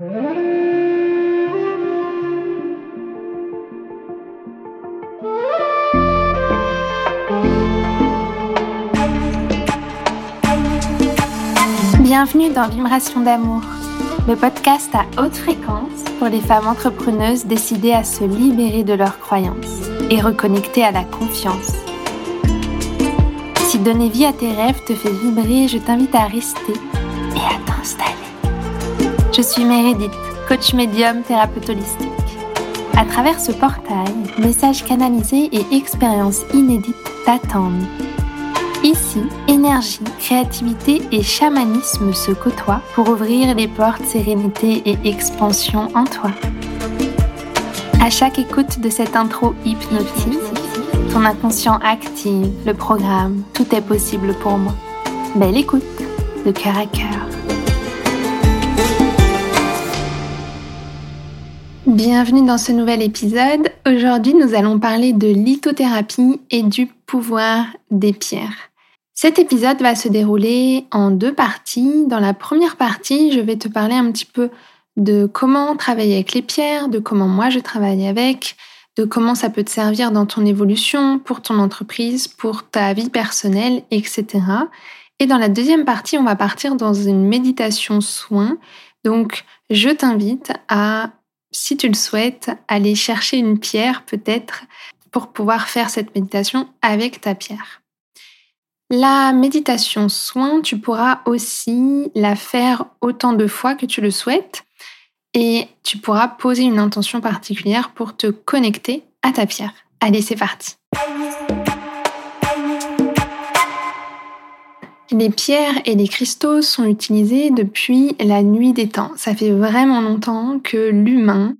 Bienvenue dans Vibration d'amour, le podcast à haute fréquence pour les femmes entrepreneuses décidées à se libérer de leurs croyances et reconnecter à la confiance. Si donner vie à tes rêves te fait vibrer, je t'invite à rester et à t'installer. Je suis Meredith, coach médium thérapeute holistique. À travers ce portail, messages canalisés et expériences inédites t'attendent Ici, énergie, créativité et chamanisme se côtoient pour ouvrir les portes sérénité et expansion en toi. À chaque écoute de cette intro hypnotique, ton inconscient active le programme Tout est possible pour moi. Belle écoute, de cœur à cœur. Bienvenue dans ce nouvel épisode. Aujourd'hui, nous allons parler de lithothérapie et du pouvoir des pierres. Cet épisode va se dérouler en deux parties. Dans la première partie, je vais te parler un petit peu de comment travailler avec les pierres, de comment moi je travaille avec, de comment ça peut te servir dans ton évolution, pour ton entreprise, pour ta vie personnelle, etc. Et dans la deuxième partie, on va partir dans une méditation soin. Donc, je t'invite à, si tu le souhaites, aller chercher une pierre peut-être pour pouvoir faire cette méditation avec ta pierre. La méditation soin, tu pourras aussi la faire autant de fois que tu le souhaites et tu pourras poser une intention particulière pour te connecter à ta pierre. Allez, c'est parti. Les pierres et les cristaux sont utilisés depuis la nuit des temps. Ça fait vraiment longtemps que l'humain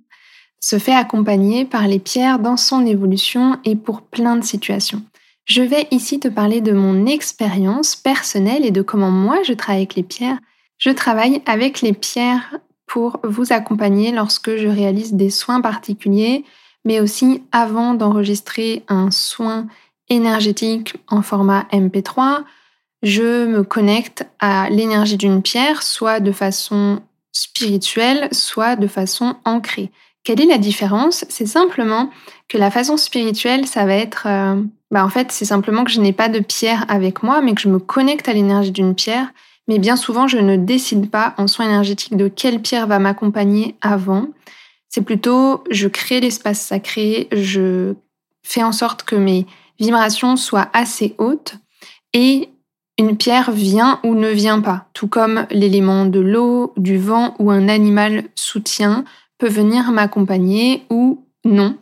se fait accompagner par les pierres dans son évolution et pour plein de situations. Je vais ici te parler de mon expérience personnelle et de comment moi je travaille avec les pierres. Je travaille avec les pierres pour vous accompagner lorsque je réalise des soins particuliers, mais aussi avant d'enregistrer un soin énergétique en format MP3, je me connecte à l'énergie d'une pierre, soit de façon spirituelle, soit de façon ancrée. Quelle est la différence? C'est simplement que la façon spirituelle, ça va être euh, bah en fait, c'est simplement que je n'ai pas de pierre avec moi, mais que je me connecte à l'énergie d'une pierre. Mais bien souvent, je ne décide pas en soin énergétique de quelle pierre va m'accompagner avant. C'est plutôt, je crée l'espace sacré, je fais en sorte que mes vibrations soient assez hautes et une pierre vient ou ne vient pas, tout comme l'élément de l'eau, du vent ou un animal soutien peut venir m'accompagner ou non.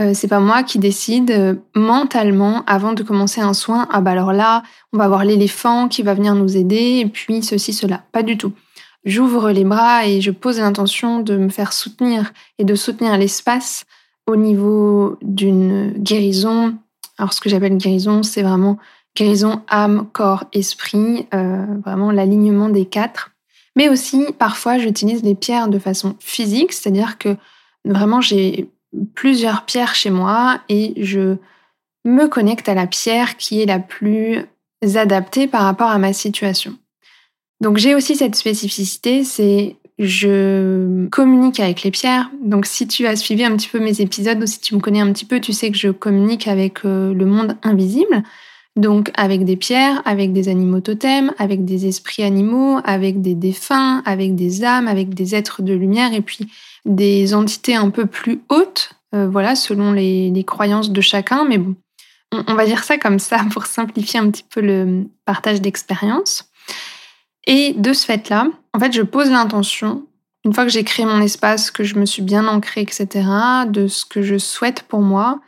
Euh, c'est pas moi qui décide euh, mentalement avant de commencer un soin. Ah bah alors là, on va voir l'éléphant qui va venir nous aider et puis ceci cela. Pas du tout. J'ouvre les bras et je pose l'intention de me faire soutenir et de soutenir l'espace au niveau d'une guérison. Alors ce que j'appelle guérison, c'est vraiment guérison âme, corps, esprit, euh, vraiment l'alignement des quatre. Mais aussi, parfois, j'utilise les pierres de façon physique, c'est-à-dire que vraiment, j'ai plusieurs pierres chez moi et je me connecte à la pierre qui est la plus adaptée par rapport à ma situation. Donc j'ai aussi cette spécificité, c'est je communique avec les pierres. Donc si tu as suivi un petit peu mes épisodes ou si tu me connais un petit peu, tu sais que je communique avec euh, le monde invisible. Donc avec des pierres, avec des animaux totems, avec des esprits animaux, avec des défunts, avec des âmes, avec des êtres de lumière et puis des entités un peu plus hautes, euh, voilà, selon les, croyances de chacun. Mais bon, on, va dire ça comme ça pour simplifier un petit peu le partage d'expérience. Et de ce fait-là, en fait, je pose l'intention, une fois que j'ai créé mon espace, que je me suis bien ancrée, etc., de ce que je souhaite pour moi,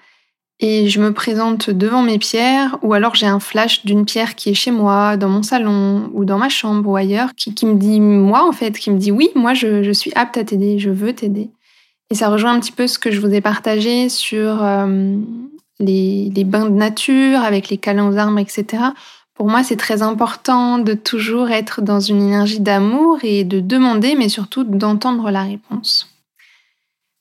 et je me présente devant mes pierres, ou alors j'ai un flash d'une pierre qui est chez moi, dans mon salon, ou dans ma chambre, ou ailleurs, qui, me dit, moi en fait, qui me dit oui, moi je, suis apte à t'aider, je veux t'aider. Et ça rejoint un petit peu ce que je vous ai partagé sur euh, les, les, bains de nature, avec les câlins aux etc. Pour moi, c'est très important de toujours être dans une énergie d'amour et de demander, mais surtout d'entendre la réponse.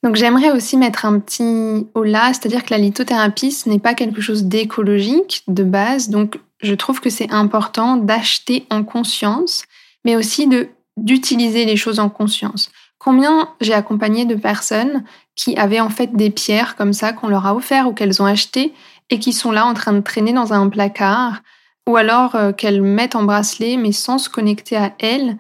Donc j'aimerais aussi mettre un petit haut c'est-à-dire que la lithothérapie, ce n'est pas quelque chose d'écologique de base. Donc je trouve que c'est important d'acheter en conscience, mais aussi de d'utiliser les choses en conscience. Combien j'ai accompagné de personnes qui avaient en fait des pierres comme ça qu'on leur a offert ou qu'elles ont achetées et qui sont là en train de traîner dans un placard ou alors euh, qu'elles mettent en bracelet mais sans se connecter à elles,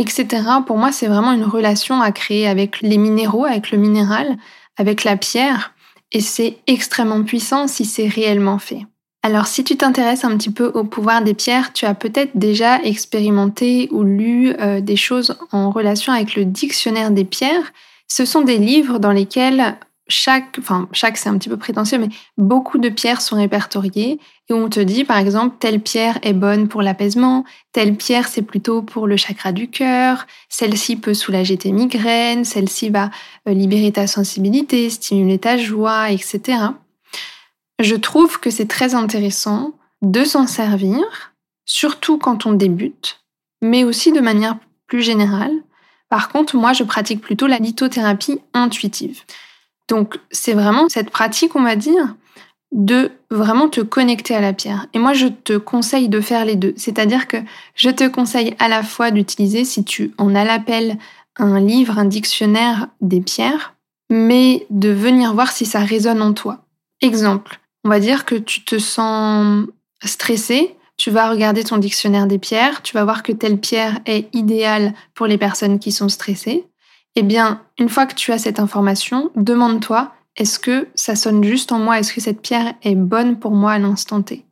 etc. Pour moi, c'est vraiment une relation à créer avec les minéraux, avec le minéral, avec la pierre et c'est extrêmement puissant si c'est réellement fait. Alors si tu t'intéresses un petit peu au pouvoir des pierres, tu as peut-être déjà expérimenté ou lu euh, des choses en relation avec le dictionnaire des pierres. Ce sont des livres dans lesquels chaque, enfin chaque c'est un petit peu prétentieux, mais beaucoup de pierres sont répertoriées et on te dit par exemple telle pierre est bonne pour l'apaisement, telle pierre c'est plutôt pour le chakra du cœur, celle-ci peut soulager tes migraines, celle-ci va euh, libérer ta sensibilité, stimuler ta joie, etc. Je trouve que c'est très intéressant de s'en servir, surtout quand on débute, mais aussi de manière plus générale. Par contre, moi, je pratique plutôt la lithothérapie intuitive. Donc c'est vraiment cette pratique, on va dire, de vraiment te connecter à la pierre. Et moi, je te conseille de faire les deux. C'est-à-dire que je te conseille à la fois d'utiliser, si tu en as l'appel, un livre, un dictionnaire des pierres, mais de venir voir si ça résonne en toi. Exemple, on va dire que tu te sens stressé, tu vas regarder ton dictionnaire des pierres, tu vas voir que telle pierre est idéale pour les personnes qui sont stressées. Eh bien, une fois que tu as cette information, demande-toi, est-ce que ça sonne juste en moi? Est-ce que cette pierre est bonne pour moi à l'instant T?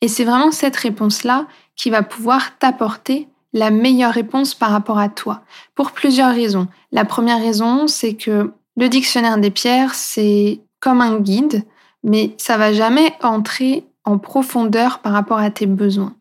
Et c'est vraiment cette réponse-là qui va pouvoir t'apporter la meilleure réponse par rapport à toi, pour plusieurs raisons. La première raison, c'est que le dictionnaire des pierres, c'est comme un guide, mais ça va jamais entrer en profondeur par rapport à tes besoins.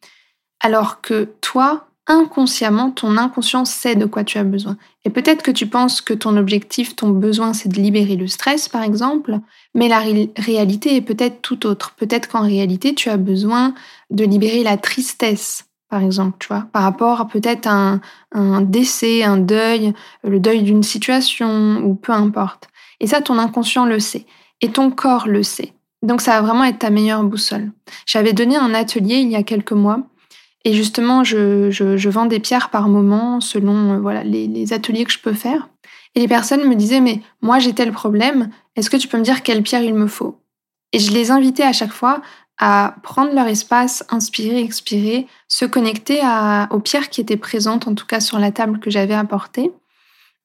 Alors que toi, inconsciemment, ton inconscient sait de quoi tu as besoin. Et peut-être que tu penses que ton objectif, ton besoin, c'est de libérer le stress, par exemple, mais la réalité est peut-être tout autre. Peut-être qu'en réalité, tu as besoin de libérer la tristesse, par exemple, tu vois, par rapport à peut-être un, un décès, un deuil, le deuil d'une situation, ou peu importe. Et ça, ton inconscient le sait. Et ton corps le sait. Donc ça va vraiment être ta meilleure boussole. J'avais donné un atelier il y a quelques mois et justement, je, je, vends des pierres par moment selon euh, voilà les, les, ateliers que je peux faire. Et les personnes me disaient, mais moi j'ai tel problème, est-ce que tu peux me dire quelle pierre il me faut? Et je les invitais à chaque fois à prendre leur espace, inspirer, expirer, se connecter à, aux pierres qui étaient présentes, en tout cas sur la table que j'avais apportée,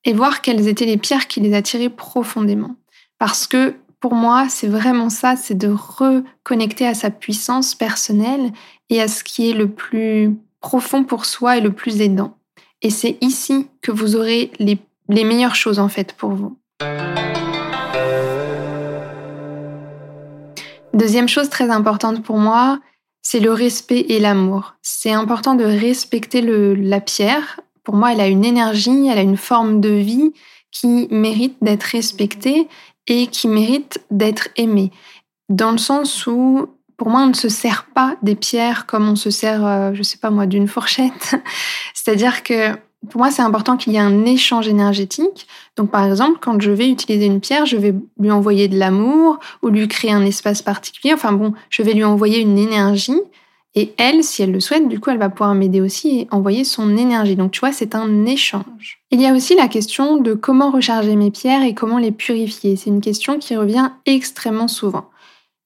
et voir quelles étaient les pierres qui les attiraient profondément. Parce que pour moi, c'est vraiment ça, c'est de reconnecter à sa puissance personnelle et à ce qui est le plus profond pour soi et le plus aidant. Et c'est ici que vous aurez les, meilleures choses en fait pour vous. Deuxième chose très importante pour moi, c'est le respect et l'amour. C'est important de respecter la pierre. Pour moi, elle a une énergie, elle a une forme de vie qui mérite d'être respectée et qui mérite d'être aimée. Dans le sens où pour moi, on ne se sert pas des pierres comme on se sert, euh, je sais pas moi, d'une fourchette. C'est-à-dire que pour moi, c'est important qu'il y ait un échange énergétique. Donc, par exemple, quand je vais utiliser une pierre, je vais lui envoyer de l'amour ou lui créer un espace particulier. Enfin bon, je vais lui envoyer une énergie. Et elle, si elle le souhaite, du coup, elle va pouvoir m'aider aussi et envoyer son énergie. Donc, tu vois, c'est un échange. Il y a aussi la question de comment recharger mes pierres et comment les purifier. C'est une question qui revient extrêmement souvent.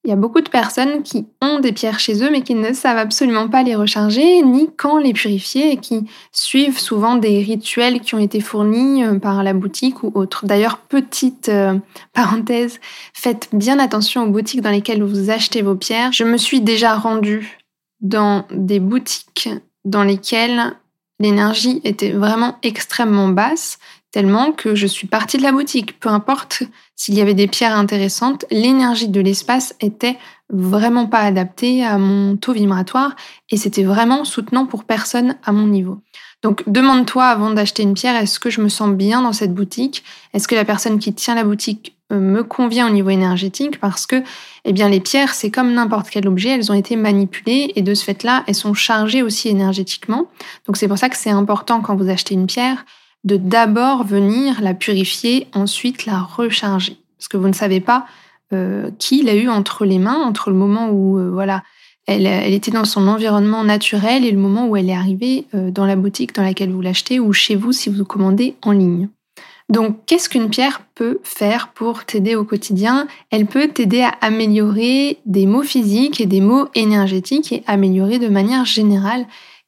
Il y a beaucoup de personnes qui ont des pierres chez eux mais qui ne savent absolument pas les recharger ni quand les purifier et qui suivent souvent des rituels qui ont été fournis euh, par la boutique ou autre. D'ailleurs, petite euh, parenthèse, faites bien attention aux boutiques dans lesquelles vous achetez vos pierres. Je me suis déjà rendue dans des boutiques dans lesquelles l'énergie était vraiment extrêmement basse, tellement que je suis partie de la boutique. Peu importe s'il y avait des pierres intéressantes, l'énergie de l'espace était vraiment pas adaptée à mon taux vibratoire et c'était vraiment soutenant pour personne à mon niveau. Donc demande-toi avant d'acheter une pierre, est-ce que je me sens bien dans cette boutique? Est-ce que la personne qui tient la boutique euh, me convient au niveau énergétique? Parce que eh bien, les pierres, c'est comme n'importe quel objet, elles ont été manipulées et de ce fait-là, elles sont chargées aussi énergétiquement. Donc c'est pour ça que c'est important quand vous achetez une pierre de d'abord venir la purifier, ensuite la recharger. Parce que vous ne savez pas euh, qui l'a eu entre les mains, entre le moment où euh, voilà, elle, était dans son environnement naturel et le moment où elle est arrivée euh, dans la boutique dans laquelle vous l'achetez ou chez vous si vous commandez en ligne. Donc, qu'est-ce qu'une pierre peut faire pour t'aider au quotidien? Elle peut t'aider à améliorer des mots physiques et des mots énergétiques et améliorer de manière générale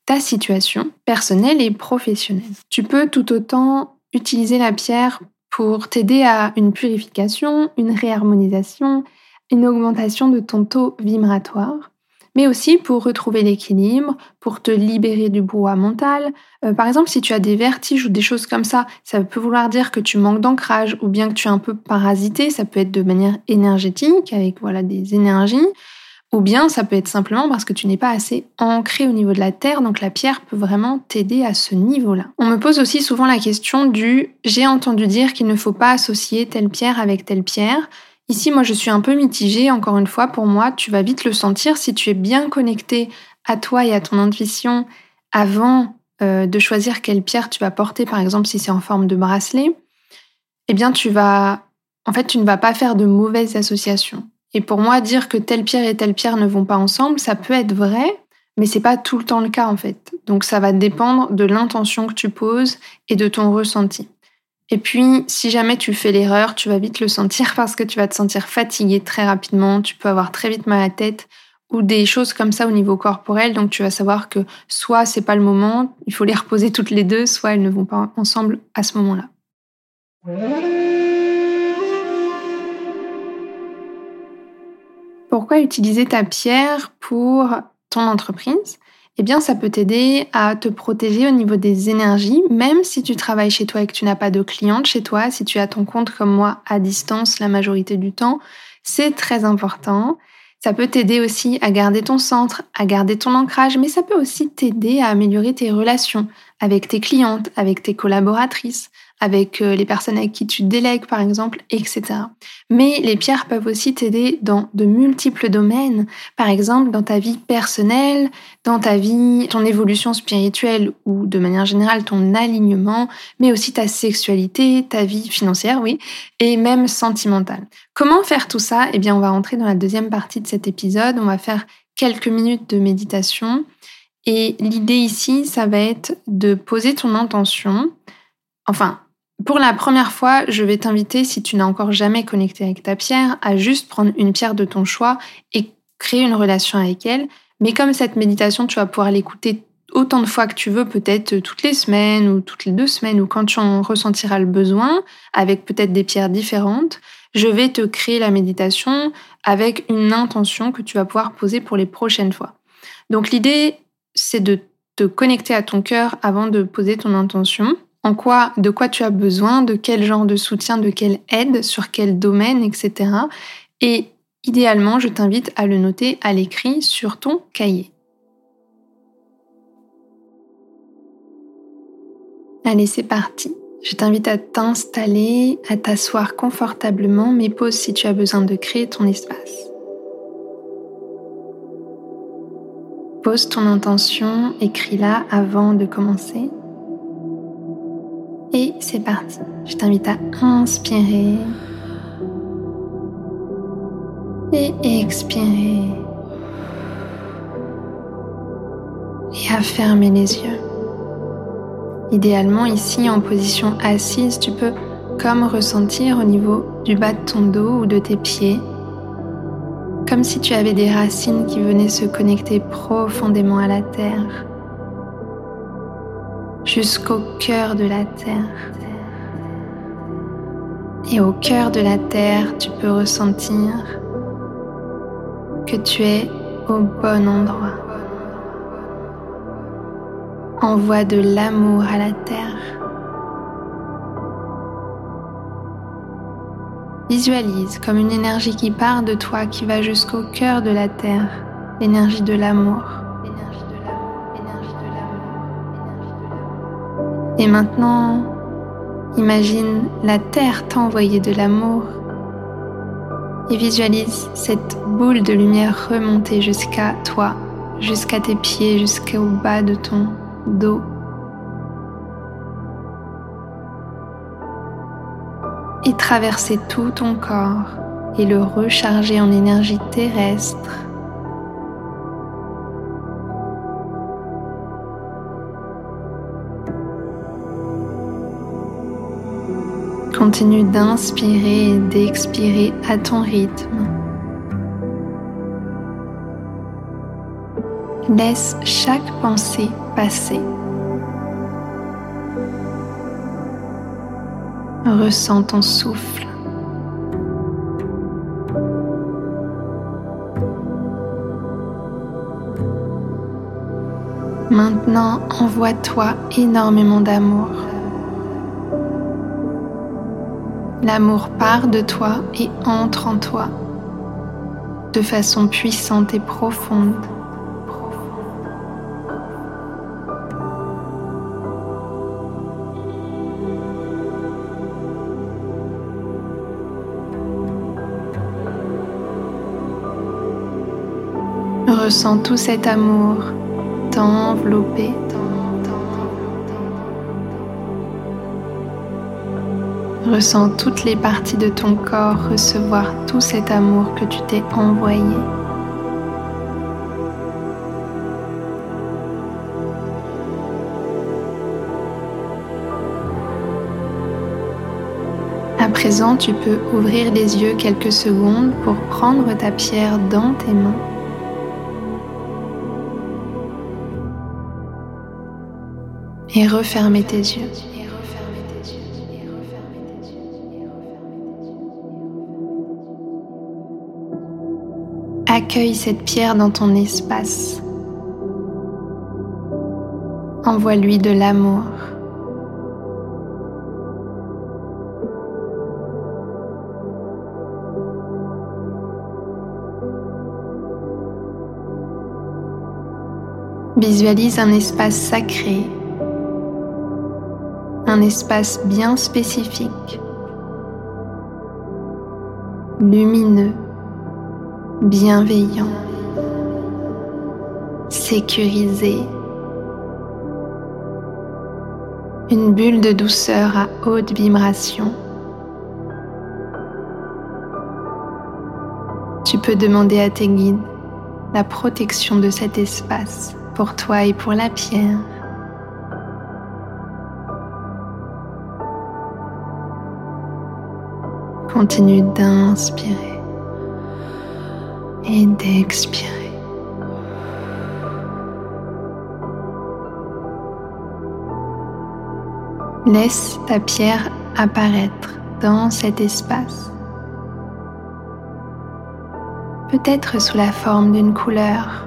ta situation personnelle et professionnelle. Tu peux tout autant utiliser la pierre pour t'aider à une purification, une réharmonisation, une augmentation de ton taux vibratoire mais aussi pour retrouver l'équilibre, pour te libérer du brouhaha mental. Euh, par exemple, si tu as des vertiges ou des choses comme ça, ça peut vouloir dire que tu manques d'ancrage ou bien que tu es un peu parasité, ça peut être de manière énergétique, avec voilà des énergies, ou bien ça peut être simplement parce que tu n'es pas assez ancré au niveau de la terre, donc la pierre peut vraiment t'aider à ce niveau-là. On me pose aussi souvent la question du j'ai entendu dire qu'il ne faut pas associer telle pierre avec telle pierre. Ici, moi, je suis un peu mitigée. Encore une fois, pour moi, tu vas vite le sentir si tu es bien connecté à toi et à ton intuition avant euh, de choisir quelle pierre tu vas porter, par exemple, si c'est en forme de bracelet. Eh bien, tu vas, en fait, tu ne vas pas faire de mauvaises associations. Et pour moi, dire que telle pierre et telle pierre ne vont pas ensemble, ça peut être vrai, mais c'est pas tout le temps le cas en fait. Donc ça va dépendre de l'intention que tu poses et de ton ressenti. Et puis, si jamais tu fais l'erreur, tu vas vite le sentir parce que tu vas te sentir fatigué très rapidement, tu peux avoir très vite mal à la tête ou des choses comme ça au niveau corporel. Donc, tu vas savoir que soit c'est pas le moment, il faut les reposer toutes les deux, soit elles ne vont pas ensemble à ce moment-là. Pourquoi utiliser ta pierre pour ton entreprise? Eh bien ça peut t'aider à te protéger au niveau des énergies, même si tu travailles chez toi et que tu n'as pas de cliente chez toi, si tu as ton compte comme moi à distance la majorité du temps, c'est très important. Ça peut t'aider aussi à garder ton centre, à garder ton ancrage, mais ça peut aussi t'aider à améliorer tes relations avec tes clientes, avec tes collaboratrices, avec euh, les personnes avec qui tu délègues par exemple, etc. Mais les pierres peuvent aussi t'aider dans de multiples domaines, par exemple dans ta vie personnelle, dans ta vie, ton évolution spirituelle ou de manière générale ton alignement, mais aussi ta sexualité, ta vie financière, oui, et même sentimentale. Comment faire tout ça? Eh bien, on va rentrer dans la deuxième partie de cet épisode. On va faire quelques minutes de méditation. Et l'idée ici, ça va être de poser ton intention. Enfin, pour la première fois, je vais t'inviter, si tu n'as encore jamais connecté avec ta pierre, à juste prendre une pierre de ton choix et créer une relation avec elle. Mais comme cette méditation, tu vas pouvoir l'écouter autant de fois que tu veux, peut-être toutes les semaines ou toutes les deux semaines, ou quand tu en ressentiras le besoin, avec peut-être des pierres différentes, je vais te créer la méditation avec une intention que tu vas pouvoir poser pour les prochaines fois. Donc l'idée, c'est de te connecter à ton cœur avant de poser ton intention en quoi, de quoi tu as besoin, de quel genre de soutien, de quelle aide, sur quel domaine, etc. Et idéalement, je t'invite à le noter à l'écrit sur ton cahier. Allez, c'est parti. Je t'invite à t'installer, à t'asseoir confortablement, mais pose si tu as besoin de créer ton espace. Pose ton intention, écris-la avant de commencer. Et c'est parti. Je t'invite à inspirer et expirer. Et à fermer les yeux. Idéalement ici en position assise, tu peux comme ressentir au niveau du bas de ton dos ou de tes pieds, comme si tu avais des racines qui venaient se connecter profondément à la terre jusqu'au cœur de la terre. Et au cœur de la terre, tu peux ressentir que tu es au bon endroit. Envoie de l'amour à la terre. Visualise comme une énergie qui part de toi, qui va jusqu'au cœur de la terre, l'énergie de l'amour. Et maintenant, imagine la Terre t'envoyer de l'amour et visualise cette boule de lumière remonter jusqu'à toi, jusqu'à tes pieds, jusqu'au bas de ton dos. Et traverser tout ton corps et le recharger en énergie terrestre Continue d'inspirer et d'expirer à ton rythme. Laisse chaque pensée passer. Ressens ton souffle. Maintenant, envoie-toi énormément d'amour. L'amour part de toi et entre en toi de façon puissante et profonde. Ressens tout cet amour t'envelopper. Ressens toutes les parties de ton corps recevoir tout cet amour que tu t'es envoyé. À présent, tu peux ouvrir les yeux quelques secondes pour prendre ta pierre dans tes mains. Et refermer tes yeux. Accueille cette pierre dans ton espace. Envoie-lui de l'amour. Visualise un espace sacré, un espace bien spécifique, lumineux bienveillant, sécurisé, une bulle de douceur à haute vibration. Tu peux demander à tes guides la protection de cet espace pour toi et pour la pierre. Continue d'inspirer et d'expirer. Laisse ta pierre apparaître dans cet espace. Peut-être sous la forme d'une couleur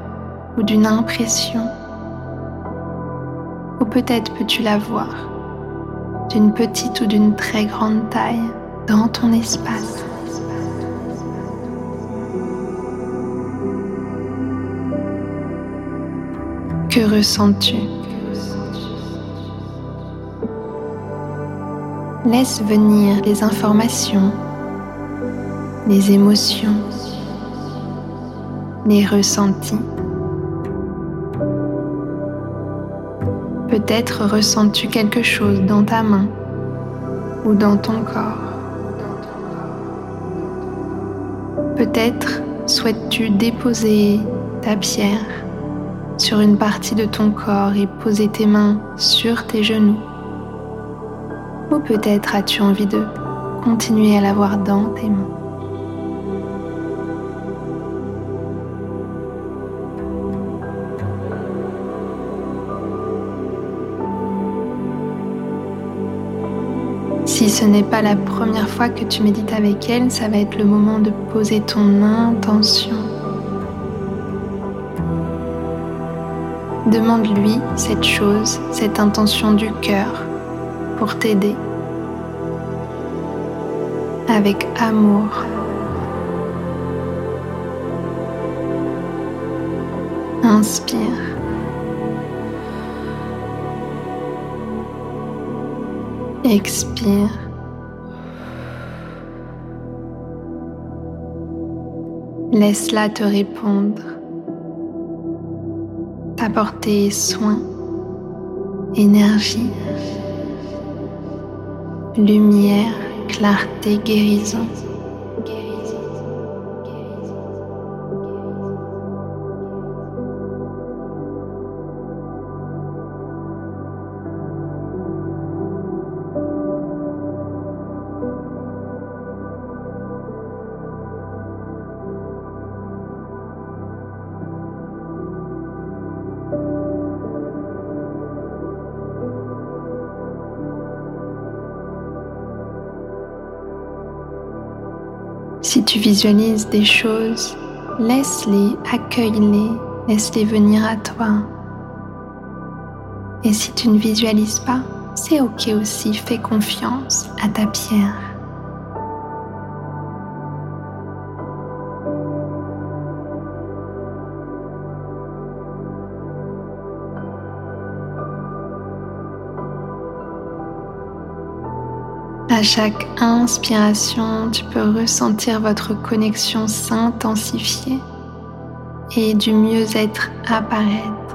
ou d'une impression. Ou peut-être peux-tu la voir d'une petite ou d'une très grande taille dans ton espace. Que ressens-tu? Laisse venir les informations, les émotions, les ressentis. Peut-être ressens-tu quelque chose dans ta main ou dans ton corps. Peut-être souhaites-tu déposer ta pierre sur une partie de ton corps et poser tes mains sur tes genoux. Ou peut-être as-tu envie de continuer à l'avoir dans tes mains. Si ce n'est pas la première fois que tu médites avec elle, ça va être le moment de poser ton intention Demande-lui cette chose, cette intention du cœur pour t'aider avec amour. Inspire. Expire. Laisse-la te répondre apporter soin, énergie, lumière, clarté, guérison. Si tu visualises des choses, laisse-les, accueille-les, laisse-les venir à toi. Et si tu ne visualises pas, c'est ok aussi, fais confiance à ta pierre. À chaque inspiration, tu peux ressentir votre connexion s'intensifier et du mieux-être apparaître.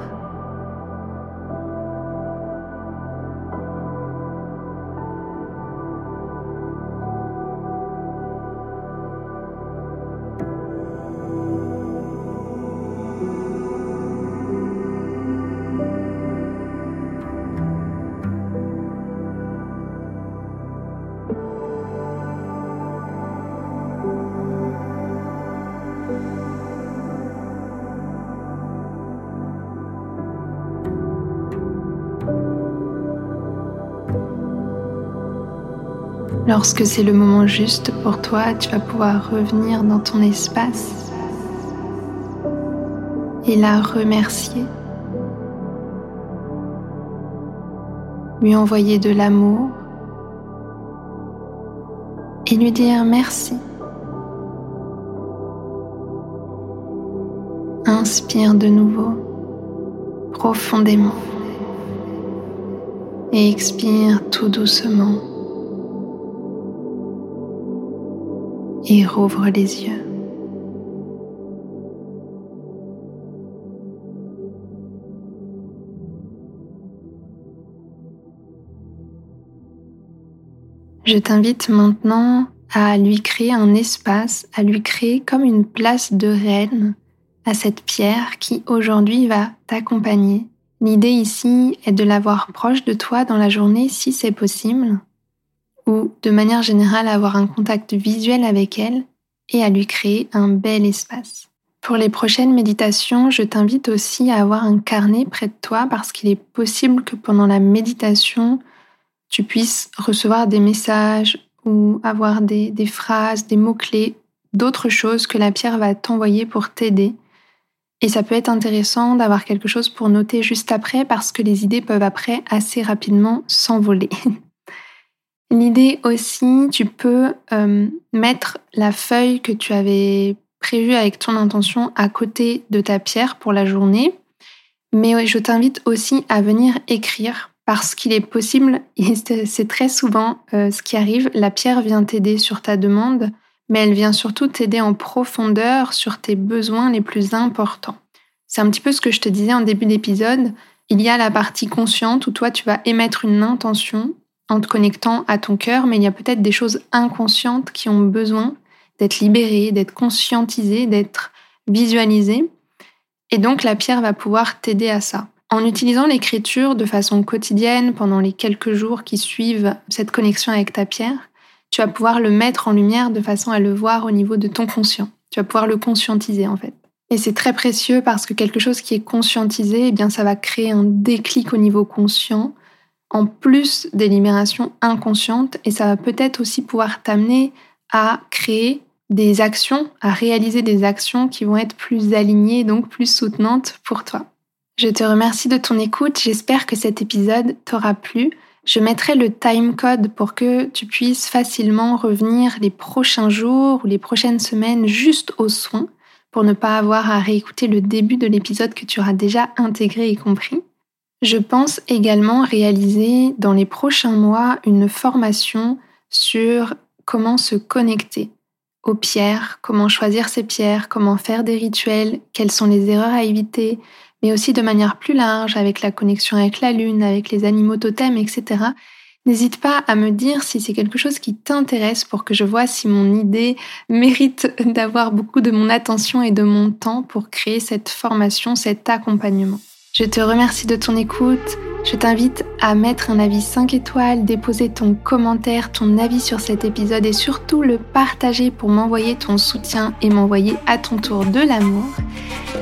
Lorsque c'est le moment juste pour toi, tu vas pouvoir revenir dans ton espace et la remercier. Lui envoyer de l'amour et lui dire merci. Inspire de nouveau profondément et expire tout doucement. Et rouvre les yeux. Je t'invite maintenant à lui créer un espace, à lui créer comme une place de reine à cette pierre qui aujourd'hui va t'accompagner. L'idée ici est de l'avoir proche de toi dans la journée si c'est possible, ou de manière générale avoir un contact visuel avec elle et à lui créer un bel espace. Pour les prochaines méditations, je t'invite aussi à avoir un carnet près de toi parce qu'il est possible que pendant la méditation, tu puisses recevoir des messages ou avoir des, des phrases, des mots-clés, d'autres choses que la pierre va t'envoyer pour t'aider. Et ça peut être intéressant d'avoir quelque chose pour noter juste après parce que les idées peuvent après assez rapidement s'envoler. L'idée aussi, tu peux euh, mettre la feuille que tu avais prévue avec ton intention à côté de ta pierre pour la journée. Mais je t'invite aussi à venir écrire parce qu'il est possible, et c'est très souvent euh, ce qui arrive, la pierre vient t'aider sur ta demande, mais elle vient surtout t'aider en profondeur sur tes besoins les plus importants. C'est un petit peu ce que je te disais en début d'épisode. Il y a la partie consciente où toi tu vas émettre une intention en te connectant à ton cœur, mais il y a peut-être des choses inconscientes qui ont besoin d'être libérées, d'être conscientisées, d'être visualisées. Et donc la pierre va pouvoir t'aider à ça. En utilisant l'écriture de façon quotidienne pendant les quelques jours qui suivent cette connexion avec ta pierre, tu vas pouvoir le mettre en lumière de façon à le voir au niveau de ton conscient. Tu vas pouvoir le conscientiser en fait. Et c'est très précieux parce que quelque chose qui est conscientisé, eh bien ça va créer un déclic au niveau conscient en plus des libérations inconscientes et ça va peut-être aussi pouvoir t'amener à créer des actions, à réaliser des actions qui vont être plus alignées, donc plus soutenantes pour toi. Je te remercie de ton écoute, j'espère que cet épisode t'aura plu. Je mettrai le time code pour que tu puisses facilement revenir les prochains jours ou les prochaines semaines juste au soin pour ne pas avoir à réécouter le début de l'épisode que tu auras déjà intégré et compris. Je pense également réaliser dans les prochains mois une formation sur comment se connecter aux pierres, comment choisir ses pierres, comment faire des rituels, quelles sont les erreurs à éviter, mais aussi de manière plus large avec la connexion avec la lune, avec les animaux totems, etc. N'hésite pas à me dire si c'est quelque chose qui t'intéresse pour que je vois si mon idée mérite d'avoir beaucoup de mon attention et de mon temps pour créer cette formation, cet accompagnement. Je te remercie de ton écoute. Je t'invite à mettre un avis 5 étoiles, déposer ton commentaire, ton avis sur cet épisode et surtout le partager pour m'envoyer ton soutien et m'envoyer à ton tour de l'amour.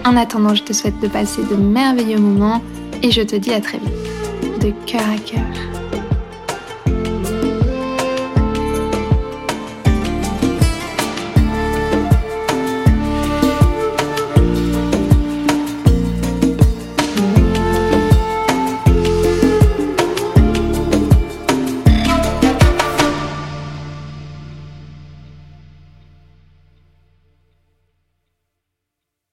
En attendant, je te souhaite de passer de merveilleux moments et je te dis à très vite. De cœur à cœur.